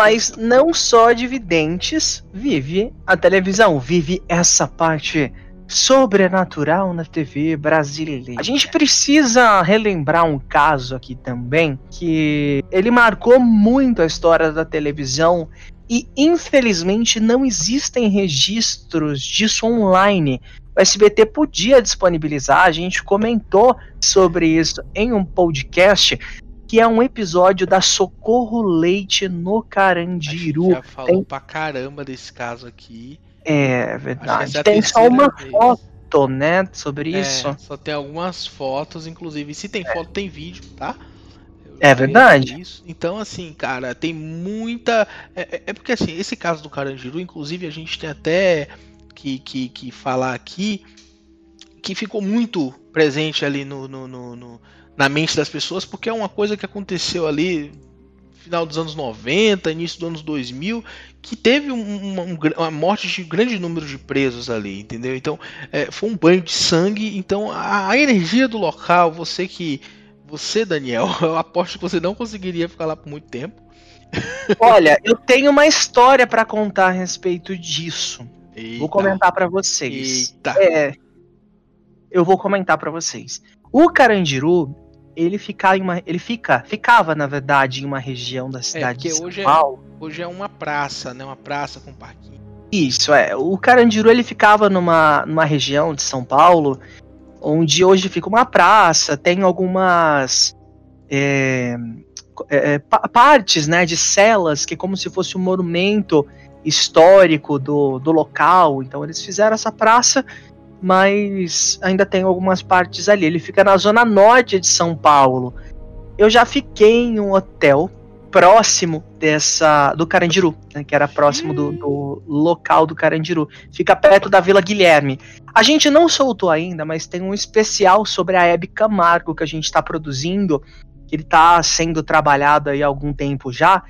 Mas não só de videntes vive a televisão, vive essa parte sobrenatural na TV brasileira. A gente precisa relembrar um caso aqui também que ele marcou muito a história da televisão e infelizmente não existem registros disso online. O SBT podia disponibilizar, a gente comentou sobre isso em um podcast, que é um episódio da Socorro Leite no Carandiru. já falou Tem... pra caramba desse caso aqui. É verdade. É tem só uma vez. foto, né, sobre é, isso. Só tem algumas fotos, inclusive. Se tem é. foto, tem vídeo, tá? É verdade. Isso. Então, assim, cara, tem muita. É, é, é, porque, assim, esse caso do Carandiru, inclusive, a gente tem até que, que, que falar aqui que ficou muito presente ali no, no, no, no na mente das pessoas, porque é uma coisa que aconteceu ali final dos anos 90, início dos anos 2000, que teve uma, uma morte de grande número de presos ali, entendeu? Então, é, foi um banho de sangue. Então, a, a, energia do local, você que. Você, Daniel, eu aposto que você não conseguiria ficar lá por muito tempo. Olha, eu tenho uma história para contar a respeito disso. Eita. Vou comentar para vocês. Eita. É, eu vou comentar para vocês. O Carandiru, ele fica em uma, ele fica, ficava na verdade em uma região da é, cidade é, de São hoje Paulo. É, hoje é uma praça, né? Uma praça com parquinho. Isso é. O Carandiru ele ficava numa, numa região de São Paulo onde hoje fica uma praça, tem algumas é, é, partes, né, de celas que é como se fosse um monumento histórico do, do local. Então eles fizeram essa praça mas ainda tem algumas partes ali. Ele fica na zona norte de São Paulo. Eu já fiquei em um hotel próximo dessa do Carandiru, né, que era próximo do, do, local do Carandiru. Fica perto da Vila Guilherme. A gente não soltou ainda, mas tem um especial sobre a Hebe Camargo que a gente está produzindo, que ele está sendo trabalhado aí há algum tempo já.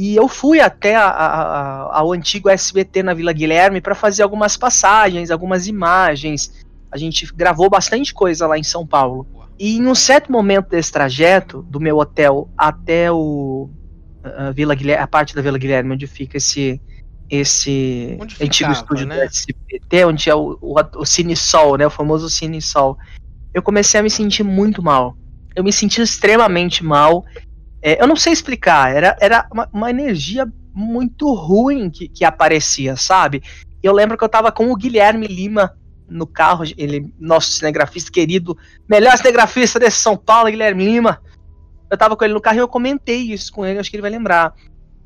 E eu fui até a, a, ao antigo SBT na Vila Guilherme para fazer algumas passagens, algumas imagens. A gente gravou bastante coisa lá em São Paulo. E em um certo momento desse trajeto, do meu hotel até o a Vila Guilherme, a parte da Vila Guilherme, onde fica esse esse antigo estúdio né? do SBT, onde é o, o, o Cine Sol, né, o famoso Cine Sol. Eu comecei a me sentir muito mal. Eu me senti extremamente mal é, eu não sei explicar, era, era uma, uma energia muito ruim que, que aparecia, sabe? Eu lembro que eu tava com o Guilherme Lima no carro, ele, nosso cinegrafista querido, melhor cinegrafista desse São Paulo, Guilherme Lima. Eu tava com ele no carro e eu comentei isso com ele, acho que ele vai lembrar.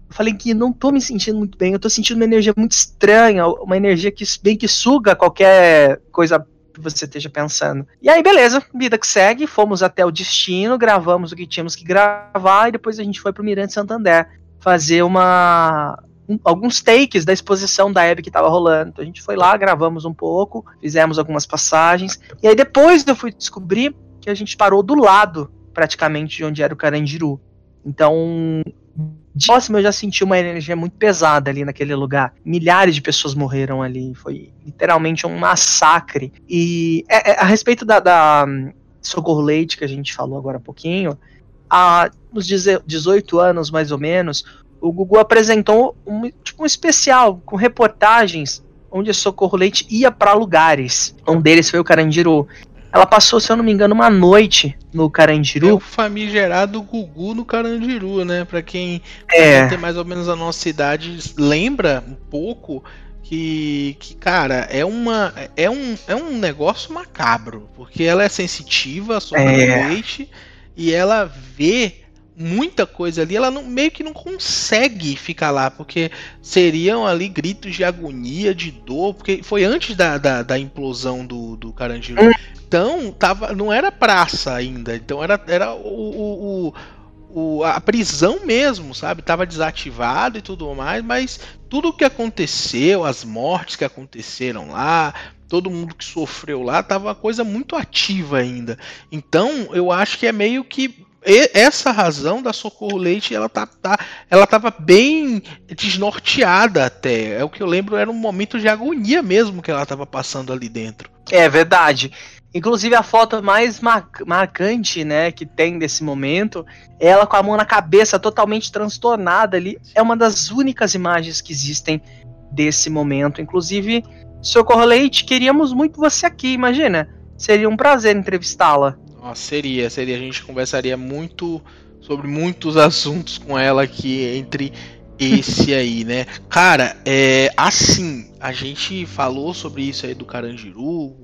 Eu falei que não tô me sentindo muito bem, eu tô sentindo uma energia muito estranha, uma energia que bem que suga qualquer coisa você esteja pensando. E aí, beleza, vida que segue, fomos até o destino, gravamos o que tínhamos que gravar e depois a gente foi pro Mirante Santander fazer uma um, alguns takes da exposição da Hebe que estava rolando. Então a gente foi lá, gravamos um pouco, fizemos algumas passagens. E aí depois eu fui descobrir que a gente parou do lado, praticamente, de onde era o Carandiru. Então de próximo eu já senti uma energia muito pesada ali naquele lugar. Milhares de pessoas morreram ali. Foi literalmente um massacre. E é, é, a respeito da, da hum, Socorro Leite, que a gente falou agora há pouquinho, há uns 18 anos mais ou menos, o Gugu apresentou um, tipo, um especial com reportagens onde a Socorro Leite ia para lugares. Um deles foi o Carandiru. Ela passou, se eu não me engano, uma noite no Carandiru. É o famigerado Gugu no Carandiru, né? Pra quem, é. tem mais ou menos a nossa idade, lembra um pouco que, que, cara, é uma é um, é um negócio macabro, porque ela é sensitiva sobre é. leite e ela vê muita coisa ali, ela não, meio que não consegue ficar lá, porque seriam ali gritos de agonia, de dor, porque foi antes da, da, da implosão do, do Carandiru. Hum. Então, tava, não era praça ainda, então era, era o, o, o, a prisão mesmo, sabe? Tava desativado e tudo mais, mas tudo o que aconteceu, as mortes que aconteceram lá, todo mundo que sofreu lá, tava uma coisa muito ativa ainda. Então, eu acho que é meio que essa razão da Socorro Leite, ela tá, tá, ela tava bem desnorteada até. É o que eu lembro, era um momento de agonia mesmo que ela tava passando ali dentro. É verdade. Inclusive a foto mais mar marcante, né, que tem desse momento, é ela com a mão na cabeça, totalmente transtornada ali, é uma das únicas imagens que existem desse momento. Inclusive, Socorro Leite, queríamos muito você aqui, imagina. Seria um prazer entrevistá-la. Seria, seria. A gente conversaria muito sobre muitos assuntos com ela aqui entre esse aí, né? Cara, é assim, a gente falou sobre isso aí do Carandiru,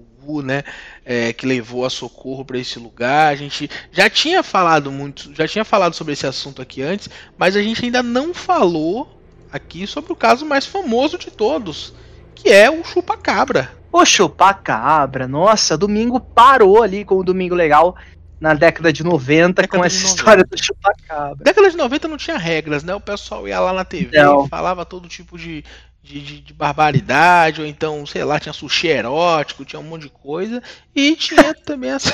né, é, que levou a Socorro para esse lugar. A gente já tinha falado muito, já tinha falado sobre esse assunto aqui antes, mas a gente ainda não falou aqui sobre o caso mais famoso de todos, que é o chupa-cabra. O chupa-cabra, nossa, domingo parou ali com o Domingo Legal na década de 90 década com essa 90. história do chupa-cabra. Década de 90 não tinha regras, né? O pessoal ia lá na TV e falava todo tipo de, de, de, de, barbaridade, ou então, sei lá, tinha sushi erótico, tinha um monte de coisa, e tinha também essa,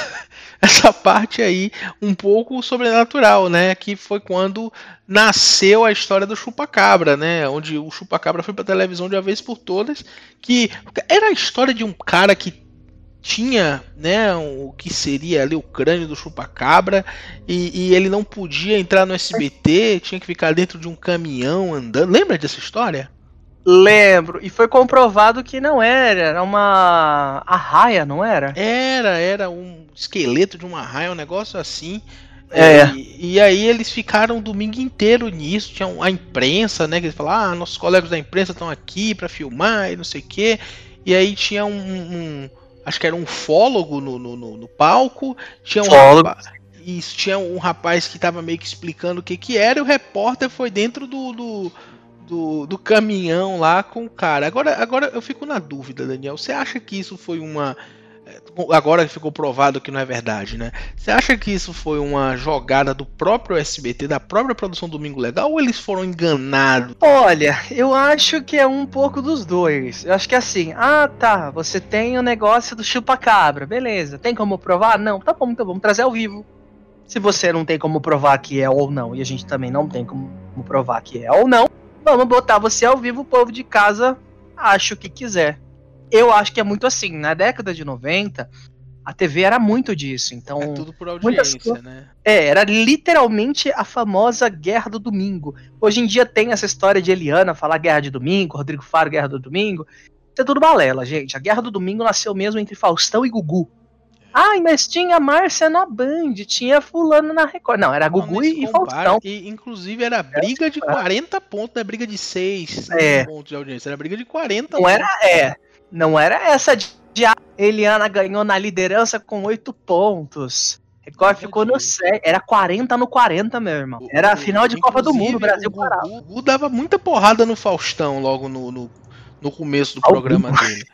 essa parte aí um pouco sobrenatural, né? Que foi quando nasceu a história do chupacabra, né? Onde o chupacabra foi pra televisão de uma vez por todas, que era a história de um cara que tinha né, o que seria ali o crânio do chupacabra e, e ele não podia entrar no SBT, tinha que ficar dentro de um caminhão andando. Lembra dessa história? Lembro. E foi comprovado que não era. Era uma arraia, não era? Era, era um esqueleto de uma arraia, um negócio assim. É. E, e, aí eles ficaram o domingo inteiro nisso. Tinha a imprensa, né? Que eles falaram, ah, nossos colegas da imprensa estão aqui para filmar e não sei o quê. E aí tinha um, um, Acho que era um fólogo no, no, no, no palco. Tinha um fólogo. Rapaz, isso, tinha um rapaz que estava meio que explicando o que, que era, e o repórter foi dentro do, do do, do caminhão lá com o cara. Agora, agora eu fico na dúvida, Daniel. Você acha que isso foi uma. É, agora ficou provado que não é verdade, né? Você acha que isso foi uma jogada do próprio SBT, da própria produção Domingo Legal, ou eles foram enganados? Olha, eu acho que é um pouco dos dois. Eu acho que é assim, ah tá, você tem o negócio do chupa-cabra, beleza. Tem como provar? Não, tá bom, então vamos trazer ao vivo. Se você não tem como provar que é ou não, e a gente também não tem como provar que é ou não, Vamos botar você ao vivo, o povo de casa acha o que quiser. Eu acho que é muito assim. Na década de 90, a TV era muito disso. Então, é tudo por audiência, né? É, era literalmente a famosa Guerra do Domingo. Hoje em dia tem essa história de Eliana falar Guerra de Domingo, Rodrigo Faro Guerra do Domingo. Isso é tudo balela, gente. A Guerra do Domingo nasceu mesmo entre Faustão e Gugu. Ai, mas tinha Márcia na Band, tinha fulano na Record. Não, era Gugu e, Faustão. E, inclusive era briga de 40 pontos, não é briga de 6 é. pontos de audiência, era briga de 40 não pontos. Era, é, não era essa de, de Eliana ganhou na liderança com 8 pontos. Record ficou no 7. Era 40 no 40, meu irmão. Era a final de Copa do Mundo, o Brasil parava. O Gugu dava muita porrada no Faustão logo no, no no começo do programa dele.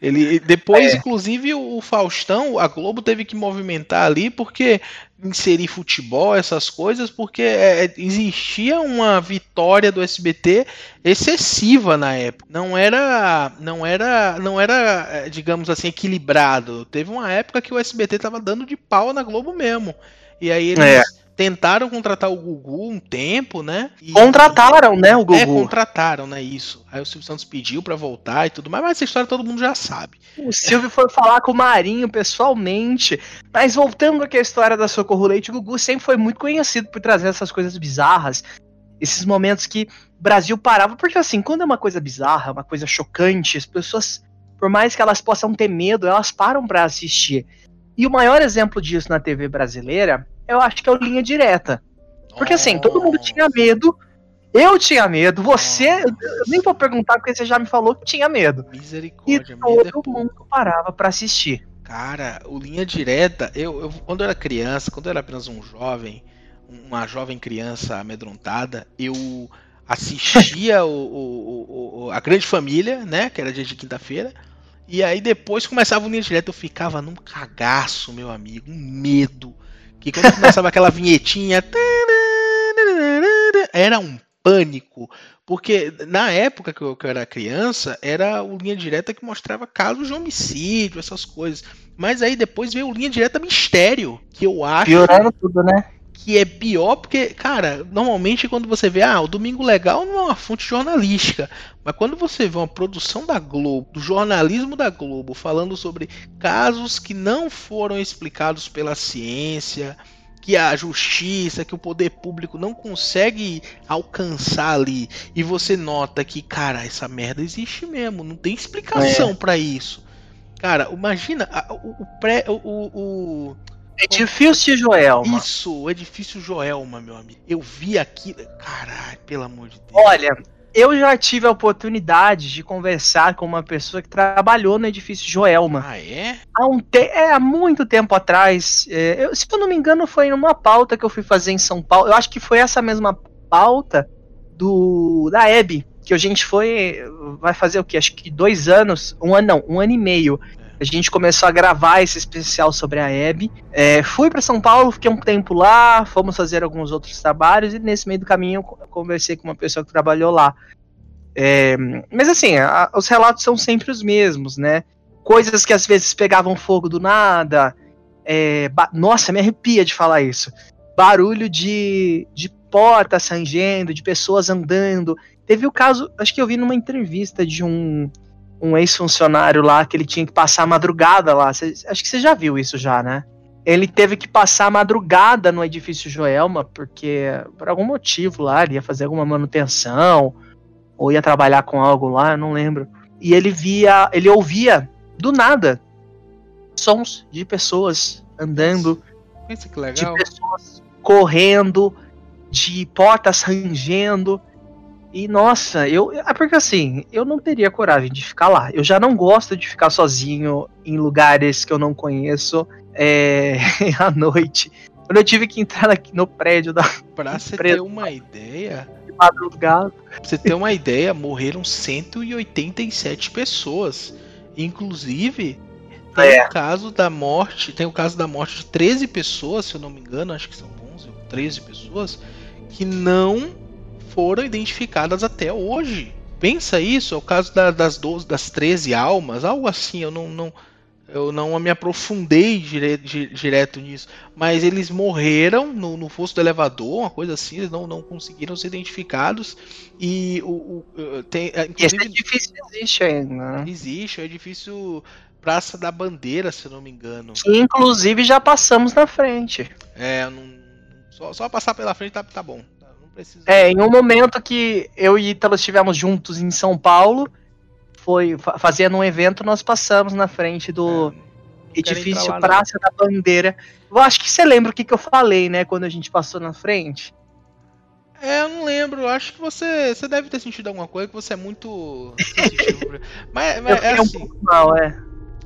Ele depois, é. inclusive, o Faustão, a Globo teve que movimentar ali porque inserir futebol, essas coisas, porque é, é existia uma vitória do SBT excessiva na época. Não era, não era, não era, é, digamos assim, equilibrado. Teve uma época que o SBT tava dando de pau na Globo mesmo. E aí eles é tentaram contratar o Gugu um tempo, né? E, contrataram, né, o é, Gugu? É, contrataram, né, isso. Aí o Silvio Santos pediu para voltar e tudo mais, mas essa história todo mundo já sabe. O Silvio foi falar com o Marinho pessoalmente. Mas voltando aqui à história da Socorro Leite, o Gugu sempre foi muito conhecido por trazer essas coisas bizarras. Esses momentos que o Brasil parava, porque assim, quando é uma coisa bizarra, uma coisa chocante, as pessoas, por mais que elas possam ter medo, elas param para assistir. E o maior exemplo disso na TV brasileira eu acho que é o linha direta. Porque assim, todo mundo tinha medo. Eu tinha medo, você. Eu nem vou perguntar porque você já me falou que tinha medo. Misericórdia, e todo é mundo parava para assistir. Cara, o linha direta, eu, eu, quando eu era criança, quando eu era apenas um jovem, uma jovem criança amedrontada, eu assistia o, o, o, a grande família, né? Que era dia de quinta-feira. E aí depois começava o linha direta, eu ficava num cagaço, meu amigo, um medo que quando começava aquela vinhetinha. Era um pânico. Porque na época que eu, que eu, era criança, era o linha direta que mostrava casos de homicídio, essas coisas. Mas aí depois veio o linha direta mistério, que eu acho. Piorando tudo, né? Que é pior porque, cara, normalmente quando você vê, ah, o Domingo Legal não é uma fonte jornalística, mas quando você vê uma produção da Globo, do jornalismo da Globo, falando sobre casos que não foram explicados pela ciência, que a justiça, que o poder público não consegue alcançar ali, e você nota que, cara, essa merda existe mesmo, não tem explicação é. para isso. Cara, imagina o, o pré. O, o, Edifício Joelma. Isso, o edifício Joelma, meu amigo. Eu vi aquilo. Caralho, pelo amor de Deus. Olha, eu já tive a oportunidade de conversar com uma pessoa que trabalhou no edifício Joelma. Ah, é? Há, um te é, há muito tempo atrás. É, eu, se eu não me engano, foi numa pauta que eu fui fazer em São Paulo. Eu acho que foi essa mesma pauta do da Hebe. Que a gente foi. Vai fazer o quê? Acho que dois anos. Um ano, não, um ano e meio. A gente começou a gravar esse especial sobre a Hebe. É, fui para São Paulo, fiquei um tempo lá, fomos fazer alguns outros trabalhos e nesse meio do caminho eu conversei com uma pessoa que trabalhou lá. É, mas assim, a, os relatos são sempre os mesmos, né? Coisas que às vezes pegavam fogo do nada. É, nossa, me arrepia de falar isso. Barulho de, de portas rangendo, de pessoas andando. Teve o caso, acho que eu vi numa entrevista de um um ex-funcionário lá que ele tinha que passar a madrugada lá. Cê, acho que você já viu isso já, né? Ele teve que passar a madrugada no edifício Joelma, porque por algum motivo lá, ele ia fazer alguma manutenção, ou ia trabalhar com algo lá, eu não lembro. E ele via, ele ouvia do nada sons de pessoas andando, de pessoas correndo, de portas rangendo. E nossa, eu. É porque assim, eu não teria coragem de ficar lá. Eu já não gosto de ficar sozinho em lugares que eu não conheço é, à noite. Quando eu tive que entrar aqui no prédio da. Pra você ter uma ideia. Madrugada. Pra você ter uma ideia, morreram 187 pessoas. Inclusive, tem é. o caso da morte. Tem o caso da morte de 13 pessoas, se eu não me engano, acho que são 11 ou 13 pessoas, que não foram identificadas até hoje. Pensa isso, é o caso da, das 12, das 13 almas, algo assim, eu não, não eu não me aprofundei direto, direto nisso, mas eles morreram no, no fosso do elevador, uma coisa assim, eles não, não conseguiram ser identificados. E o, o tem, é, Esse edifício existe ainda. Né? Existe, é o edifício Praça da Bandeira, se eu não me engano. Que inclusive já passamos na frente. É, não, só, só passar pela frente tá, tá bom É, em um momento que eu e Ítalo estivemos juntos em São Paulo, foi fazendo um evento, nós passamos na frente do é, edifício lá, Praça não. da Bandeira. Eu acho que você lembra o que, que eu falei, né, quando a gente passou na frente? É, eu não lembro. Eu acho que você, você deve ter sentido alguma coisa, que você é muito mas, mas é assim. Um mal, é.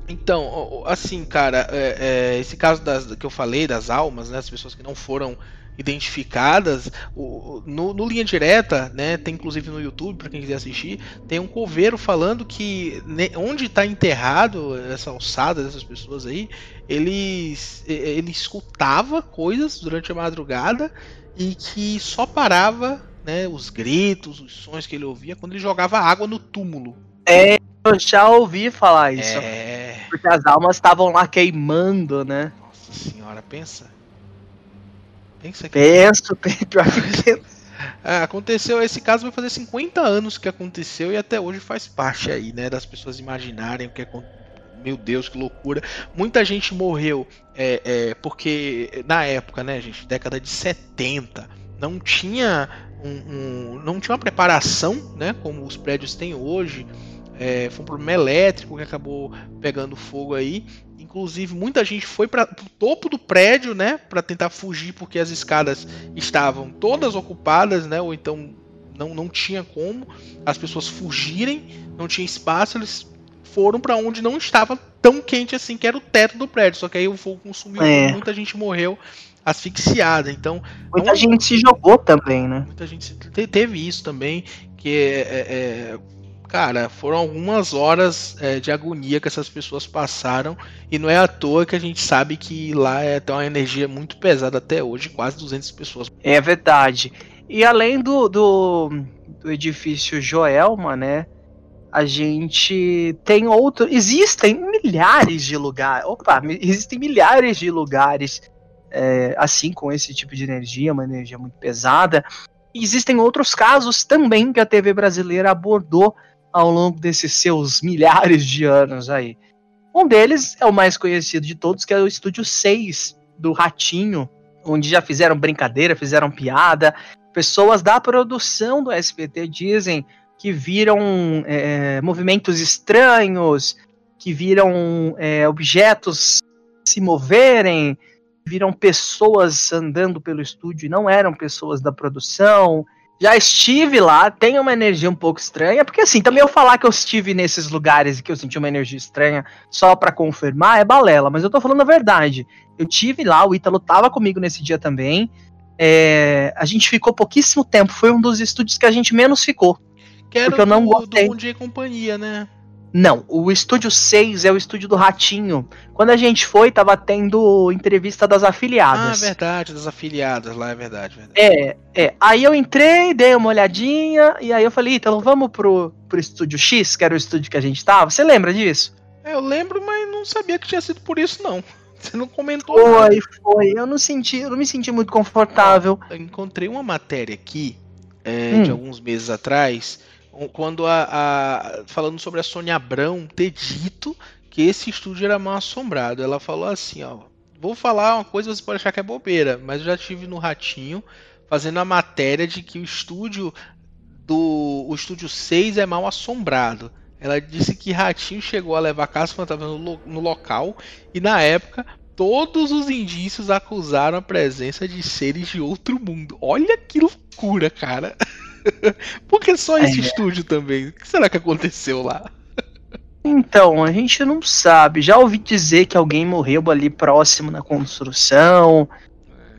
Então, assim, cara, é, é, esse caso das, que eu falei das almas, né, as pessoas que não foram identificadas. No, no, Linha Direta, né, tem inclusive no YouTube, para quem quiser assistir, tem um coveiro falando que ne, onde está enterrado essa alçada dessas pessoas aí, ele, ele escutava coisas durante a madrugada e que só parava né, os gritos, os sons que ele ouvia quando ele jogava água no túmulo. É, eu já ouvi falar isso. É... Porque as almas estavam lá queimando, né? Nossa senhora, pensa. Pensa que... Penso, penso. É, aconteceu, esse caso vai fazer 50 anos que aconteceu e até hoje faz parte aí, né, das pessoas imaginarem o que aconteceu meu Deus, que loucura. Muita gente morreu é, é, porque na época, né, gente, década de 70, não tinha um, um, não tinha uma preparação, né, como os prédios têm hoje. É, foi um problema elétrico que acabou pegando fogo aí Inclusive, muita gente foi para o topo do prédio, né, para tentar fugir porque as escadas estavam todas ocupadas, né, ou então não, não tinha como as pessoas fugirem, não tinha espaço, eles foram para onde não estava tão quente assim, que era o teto do prédio. Só que aí o fogo consumiu, é. muita gente morreu asfixiada. Então, muita não... gente se jogou também, né? Muita gente teve isso também, que é, é, é cara, foram algumas horas é, de agonia que essas pessoas passaram e não é à toa que a gente sabe que lá é, tem uma energia muito pesada até hoje, quase 200 pessoas. É verdade. E além do, do, do edifício Joelma, né, a gente tem outro, existem milhares de lugares, opa, existem milhares de lugares é, assim com esse tipo de energia, uma energia muito pesada. E existem outros casos também que a TV brasileira abordou ao longo desses seus milhares de anos aí. Um deles é o mais conhecido de todos, que é o Estúdio 6 do Ratinho, onde já fizeram brincadeira, fizeram piada. Pessoas da produção do SBT dizem que viram é, movimentos estranhos, que viram é, objetos se moverem, viram pessoas andando pelo estúdio e não eram pessoas da produção. Já estive lá, tem uma energia um pouco estranha, porque assim, também eu falar que eu estive nesses lugares e que eu senti uma energia estranha só para confirmar é balela, mas eu tô falando a verdade. Eu tive lá, o Ítalo tava comigo nesse dia também. É, a gente ficou pouquíssimo tempo, foi um dos estúdios que a gente menos ficou. Que era porque eu não do, gostei. do Bom Dia e Companhia, né? Não, o estúdio 6 é o estúdio do Ratinho. Quando a gente foi, tava tendo entrevista das afiliadas. Ah, verdade, das afiliadas lá, é verdade, verdade. É, é. Aí eu entrei, dei uma olhadinha, e aí eu falei, então vamos pro, pro estúdio X, que era o estúdio que a gente tava. Você lembra disso? É, eu lembro, mas não sabia que tinha sido por isso, não. Você não comentou Foi, nada. foi. Eu não senti, eu não me senti muito confortável. Eu encontrei uma matéria aqui, é, hum. de alguns meses atrás quando a, a, falando sobre a Sônia Abrão ter dito que esse estúdio era mal assombrado. Ela falou assim, ó, vou falar uma coisa você pode achar que é bobeira, mas eu já tive no Ratinho fazendo a matéria de que o estúdio do o estúdio 6 é mal assombrado. Ela disse que Ratinho chegou a levar Casa Fantasma no, no local e na época todos os indícios acusaram a presença de seres de outro mundo. Olha que loucura, cara. Por que só esse é. estúdio também? O que será que aconteceu lá? Então, a gente não sabe. Já ouvi dizer que alguém morreu ali próximo na construção.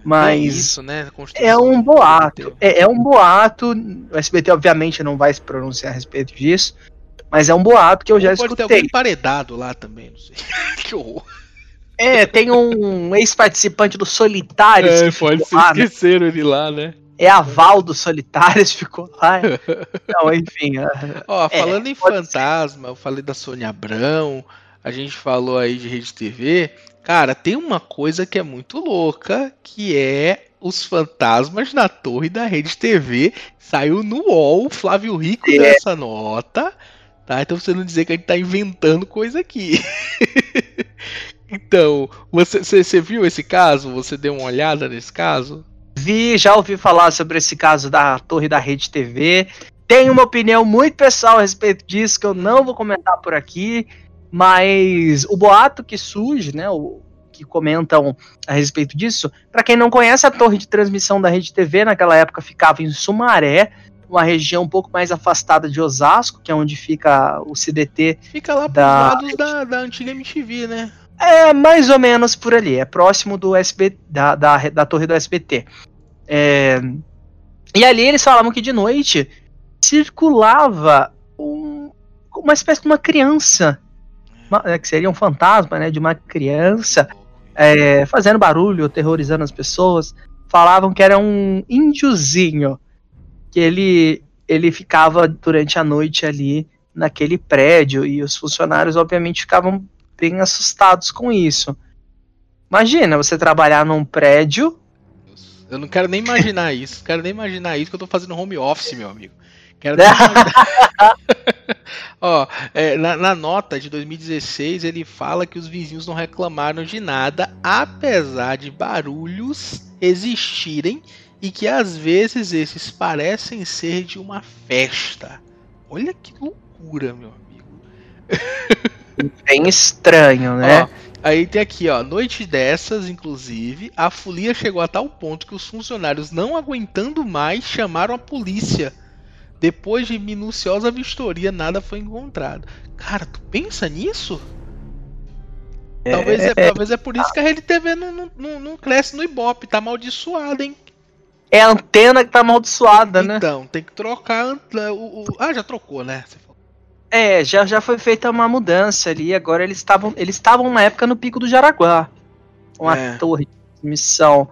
Mas é, isso, né? é um boato. É, é, um boato. O SBT, obviamente, não vai se pronunciar a respeito disso. Mas é um boato que eu já pode escutei. Pode ter alguém emparedado lá também, não sei. que horror. É, tem um ex-participante do Solitários. É, pode né? esqueceram ele lá, né? É aval dos solitários, ficou lá. Não, enfim. É, Ó, falando é, em fantasma, ser. eu falei da Sônia Abrão, a gente falou aí de Rede TV. Cara, tem uma coisa que é muito louca, que é os fantasmas na torre da Rede TV. Saiu no UOL, Flávio Rico é. dessa nota. Tá? Então você não dizer que a gente tá inventando coisa aqui. então, você, você, você viu esse caso? Você deu uma olhada nesse caso? Vi, já ouvi falar sobre esse caso da torre da Rede TV. Tenho uma opinião muito pessoal a respeito disso que eu não vou comentar por aqui, mas o boato que surge, né, o, que comentam a respeito disso, para quem não conhece, a torre de transmissão da Rede TV naquela época ficava em Sumaré, uma região um pouco mais afastada de Osasco, que é onde fica o CDT. Fica lá da... lados da, da antiga MTV, né? É mais ou menos por ali, é próximo do SB, da, da, da torre do SBT. É, e ali eles falavam que de noite circulava um, uma espécie de uma criança, uma, é, que seria um fantasma, né, de uma criança é, fazendo barulho, aterrorizando as pessoas. Falavam que era um índiozinho, que ele, ele ficava durante a noite ali naquele prédio e os funcionários obviamente ficavam bem assustados com isso. Imagina você trabalhar num prédio. Eu não quero nem imaginar isso. Quero nem imaginar isso que eu tô fazendo home office, meu amigo. Quero nem imaginar... Ó, é, na, na, nota de 2016 ele fala que os vizinhos não reclamaram de nada, apesar de barulhos existirem e que às vezes esses parecem ser de uma festa. Olha que loucura, meu amigo. Bem estranho, né? Ó, aí tem aqui, ó. Noite dessas, inclusive, a folia chegou a tal ponto que os funcionários, não aguentando mais, chamaram a polícia. Depois de minuciosa vistoria, nada foi encontrado. Cara, tu pensa nisso? É... Talvez, é, talvez é por isso que a Rede TV não, não, não, cresce no Ibope, tá amaldiçoada, hein? É a antena que tá amaldiçoada, então, né? Então, tem que trocar. O, o... Ah, já trocou, né? Você é, já, já foi feita uma mudança ali. Agora eles estavam eles estavam na época no Pico do Jaraguá. Uma é. torre de missão.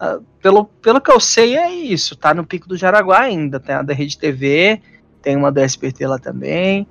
Uh, pelo, pelo que eu sei, é isso. Tá no Pico do Jaraguá ainda. Tem a da Rede TV, tem uma do SBT lá também.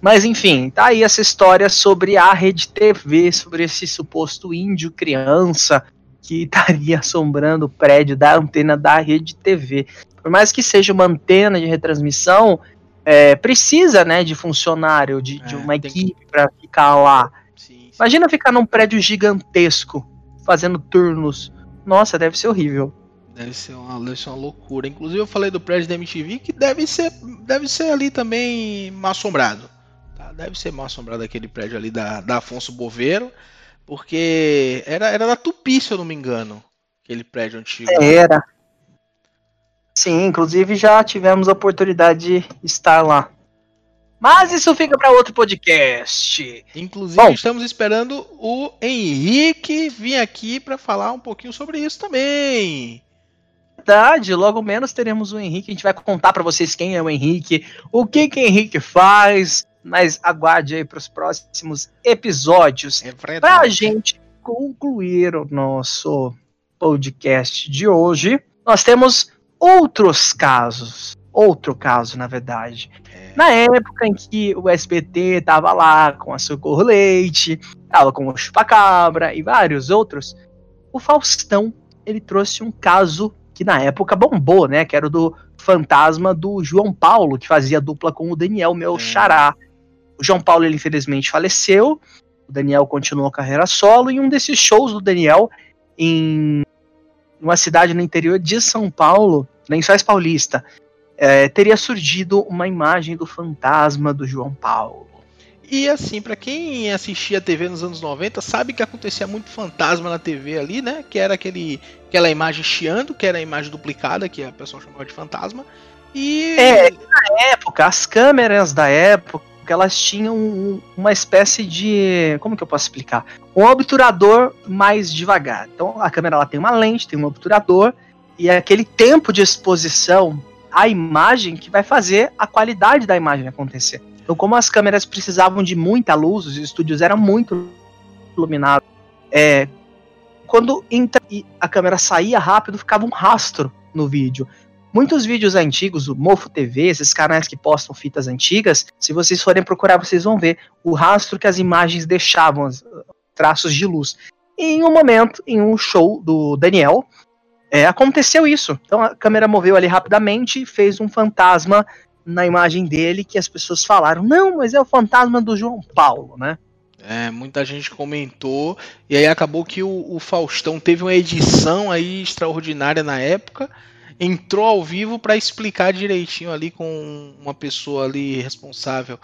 Mas enfim, tá aí essa história sobre a Rede TV, sobre esse suposto índio criança que estaria assombrando o prédio da antena da rede TV. Por mais que seja uma antena de retransmissão, é, precisa né, de funcionário, de, é, de uma equipe que... para ficar lá. Sim, sim. Imagina ficar num prédio gigantesco, fazendo turnos. Nossa, deve ser horrível. Deve ser uma, deve ser uma loucura. Inclusive eu falei do prédio da MTV que deve ser, deve ser ali também mal assombrado. Tá? Deve ser mal assombrado aquele prédio ali da, da Afonso Boveiro. Porque era, era da Tupi, se eu não me engano. Aquele prédio antigo. Era. Sim, inclusive já tivemos a oportunidade de estar lá. Mas isso fica para outro podcast. Inclusive, Bom, estamos esperando o Henrique vir aqui para falar um pouquinho sobre isso também. Verdade, logo menos teremos o Henrique. A gente vai contar para vocês quem é o Henrique, o que que o Henrique faz. Mas aguarde aí para os próximos episódios. É para a gente concluir o nosso podcast de hoje, nós temos outros casos. Outro caso, na verdade. É. Na época em que o SBT tava lá com a Socorro Leite, tava com o Chupacabra e vários outros, o Faustão ele trouxe um caso que na época bombou, né? Que era o do fantasma do João Paulo, que fazia dupla com o Daniel, meu é. xará. O João Paulo, ele infelizmente faleceu. O Daniel continuou a carreira solo. E um desses shows do Daniel em uma cidade no interior de São Paulo, Lençóis Paulista, é, teria surgido uma imagem do fantasma do João Paulo. E assim, para quem assistia a TV nos anos 90, sabe que acontecia muito fantasma na TV ali, né? Que era aquele, aquela imagem chiando, que era a imagem duplicada, que a pessoa chamava de fantasma. E. É, na época, as câmeras da época, elas tinham uma espécie de. Como que eu posso explicar? Um obturador mais devagar. Então a câmera ela tem uma lente, tem um obturador, e é aquele tempo de exposição à imagem que vai fazer a qualidade da imagem acontecer. Então, como as câmeras precisavam de muita luz, os estúdios eram muito iluminados. É, quando a câmera saía rápido, ficava um rastro no vídeo. Muitos vídeos antigos, o Mofo TV, esses canais que postam fitas antigas, se vocês forem procurar, vocês vão ver o rastro que as imagens deixavam, os traços de luz. E em um momento, em um show do Daniel, é, aconteceu isso. Então a câmera moveu ali rapidamente e fez um fantasma na imagem dele que as pessoas falaram: não, mas é o fantasma do João Paulo, né? É, muita gente comentou, e aí acabou que o, o Faustão teve uma edição aí extraordinária na época, entrou ao vivo para explicar direitinho ali com uma pessoa ali responsável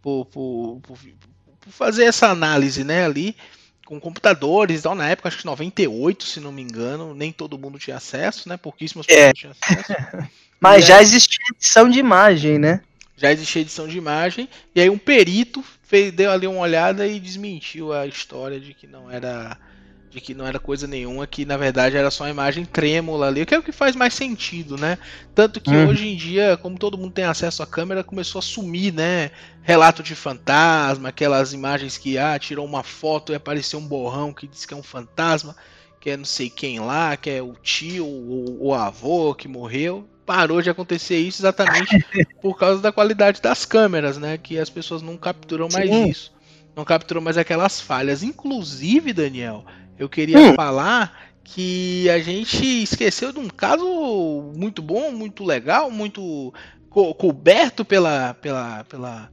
por, por, por, por fazer essa análise, né, ali com computadores, então, na época, acho que 98, se não me engano, nem todo mundo tinha acesso, né? Pouquíssimas é. pessoas tinham acesso. Mas e já aí, existia edição de imagem, né? Já existia edição de imagem, e aí um perito fez, deu ali uma olhada e desmentiu a história de que não era de que não era coisa nenhuma, que na verdade era só uma imagem trêmula ali, que é o que faz mais sentido, né? Tanto que hum. hoje em dia, como todo mundo tem acesso à câmera, começou a sumir, né? Relato de fantasma, aquelas imagens que ah, tirou uma foto e apareceu um borrão que diz que é um fantasma, que é não sei quem lá, que é o tio ou o avô que morreu. Parou de acontecer isso exatamente por causa da qualidade das câmeras, né? Que as pessoas não capturam mais Sim. isso. Não capturam mais aquelas falhas. Inclusive, Daniel, eu queria hum. falar que a gente esqueceu de um caso muito bom, muito legal, muito co coberto pela, pela, pela,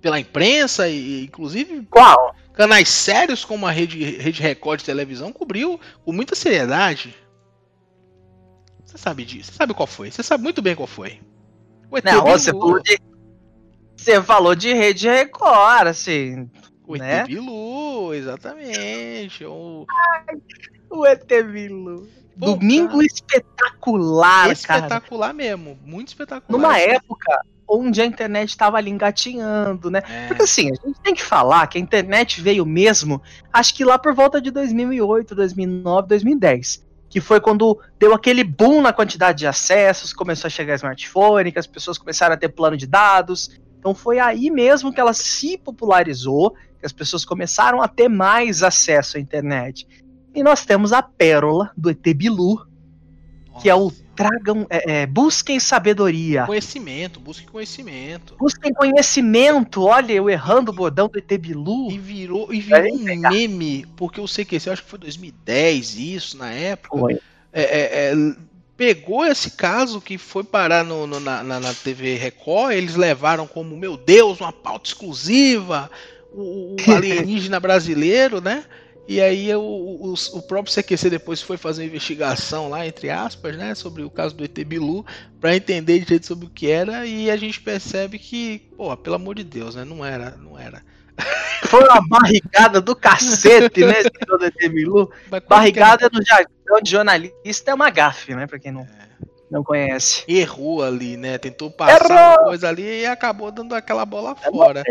pela imprensa e inclusive qual canais sérios como a rede, rede Record de televisão cobriu com muita seriedade. Você sabe disso? Você sabe qual foi? Você sabe muito bem qual foi. Não, você, de... você falou de rede Record, assim. O né? ET Bilu, exatamente. O, o ET Bilu. Pô, Domingo cara. espetacular, espetacular cara. mesmo, muito espetacular. Numa época onde a internet estava ali engatinhando, né? É. Porque assim, a gente tem que falar que a internet veio mesmo, acho que lá por volta de 2008, 2009, 2010. Que foi quando deu aquele boom na quantidade de acessos, começou a chegar smartphone, que as pessoas começaram a ter plano de dados. Então foi aí mesmo que ela se popularizou que as pessoas começaram a ter mais acesso à internet. E nós temos a pérola do ET Bilu, que é o tragam, é, é, busquem sabedoria. Conhecimento, busquem conhecimento. Busquem conhecimento. Olha, eu errando o bordão do ET Bilu. E virou, e virou um meme, porque o CQC, eu acho que foi 2010 isso, na época. É, é, é, pegou esse caso que foi parar no, no na, na, TV Record, eles levaram como, meu Deus, uma pauta exclusiva, o, o alienígena brasileiro, né? E aí o, o, o, próprio CQC depois foi fazer uma investigação lá, entre aspas, né, sobre o caso do ET Bilu, para entender direito sobre o que era, e a gente percebe que, pô, pelo amor de Deus, né, não era, não era. Foi uma barrigada do cacete, né, esse do ET Bilu. Barrigada no jargão de jornalista é uma gafe, né, pra quem não... É. Não conhece. Errou ali, né? Tentou passar Errou. uma coisa ali e acabou dando aquela bola fora.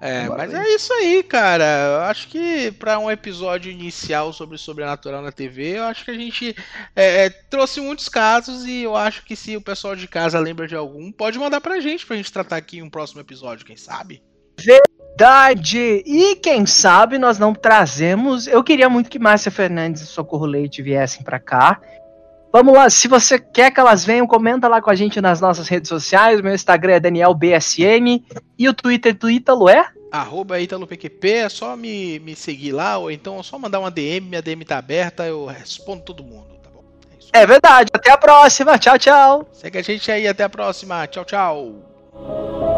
É mas é isso aí, cara. Eu acho que para um episódio inicial sobre sobrenatural na TV, eu acho que a gente é, é, trouxe muitos casos e eu acho que se o pessoal de casa lembra de algum, pode mandar pra gente pra gente tratar aqui em um próximo episódio, quem sabe? Verdade! E quem sabe nós não trazemos. Eu queria muito que Márcia Fernandes e Socorro Leite viessem para cá. Vamos lá, se você quer que elas venham, comenta lá com a gente nas nossas redes sociais. Meu Instagram é DanielBSN e o Twitter do Ítalo é? Arroba ItaloPQP, é só me, me seguir lá, ou então é só mandar uma DM, minha DM tá aberta, eu respondo todo mundo, tá bom? É, é verdade, até a próxima, tchau, tchau. Segue a gente aí, até a próxima, tchau, tchau.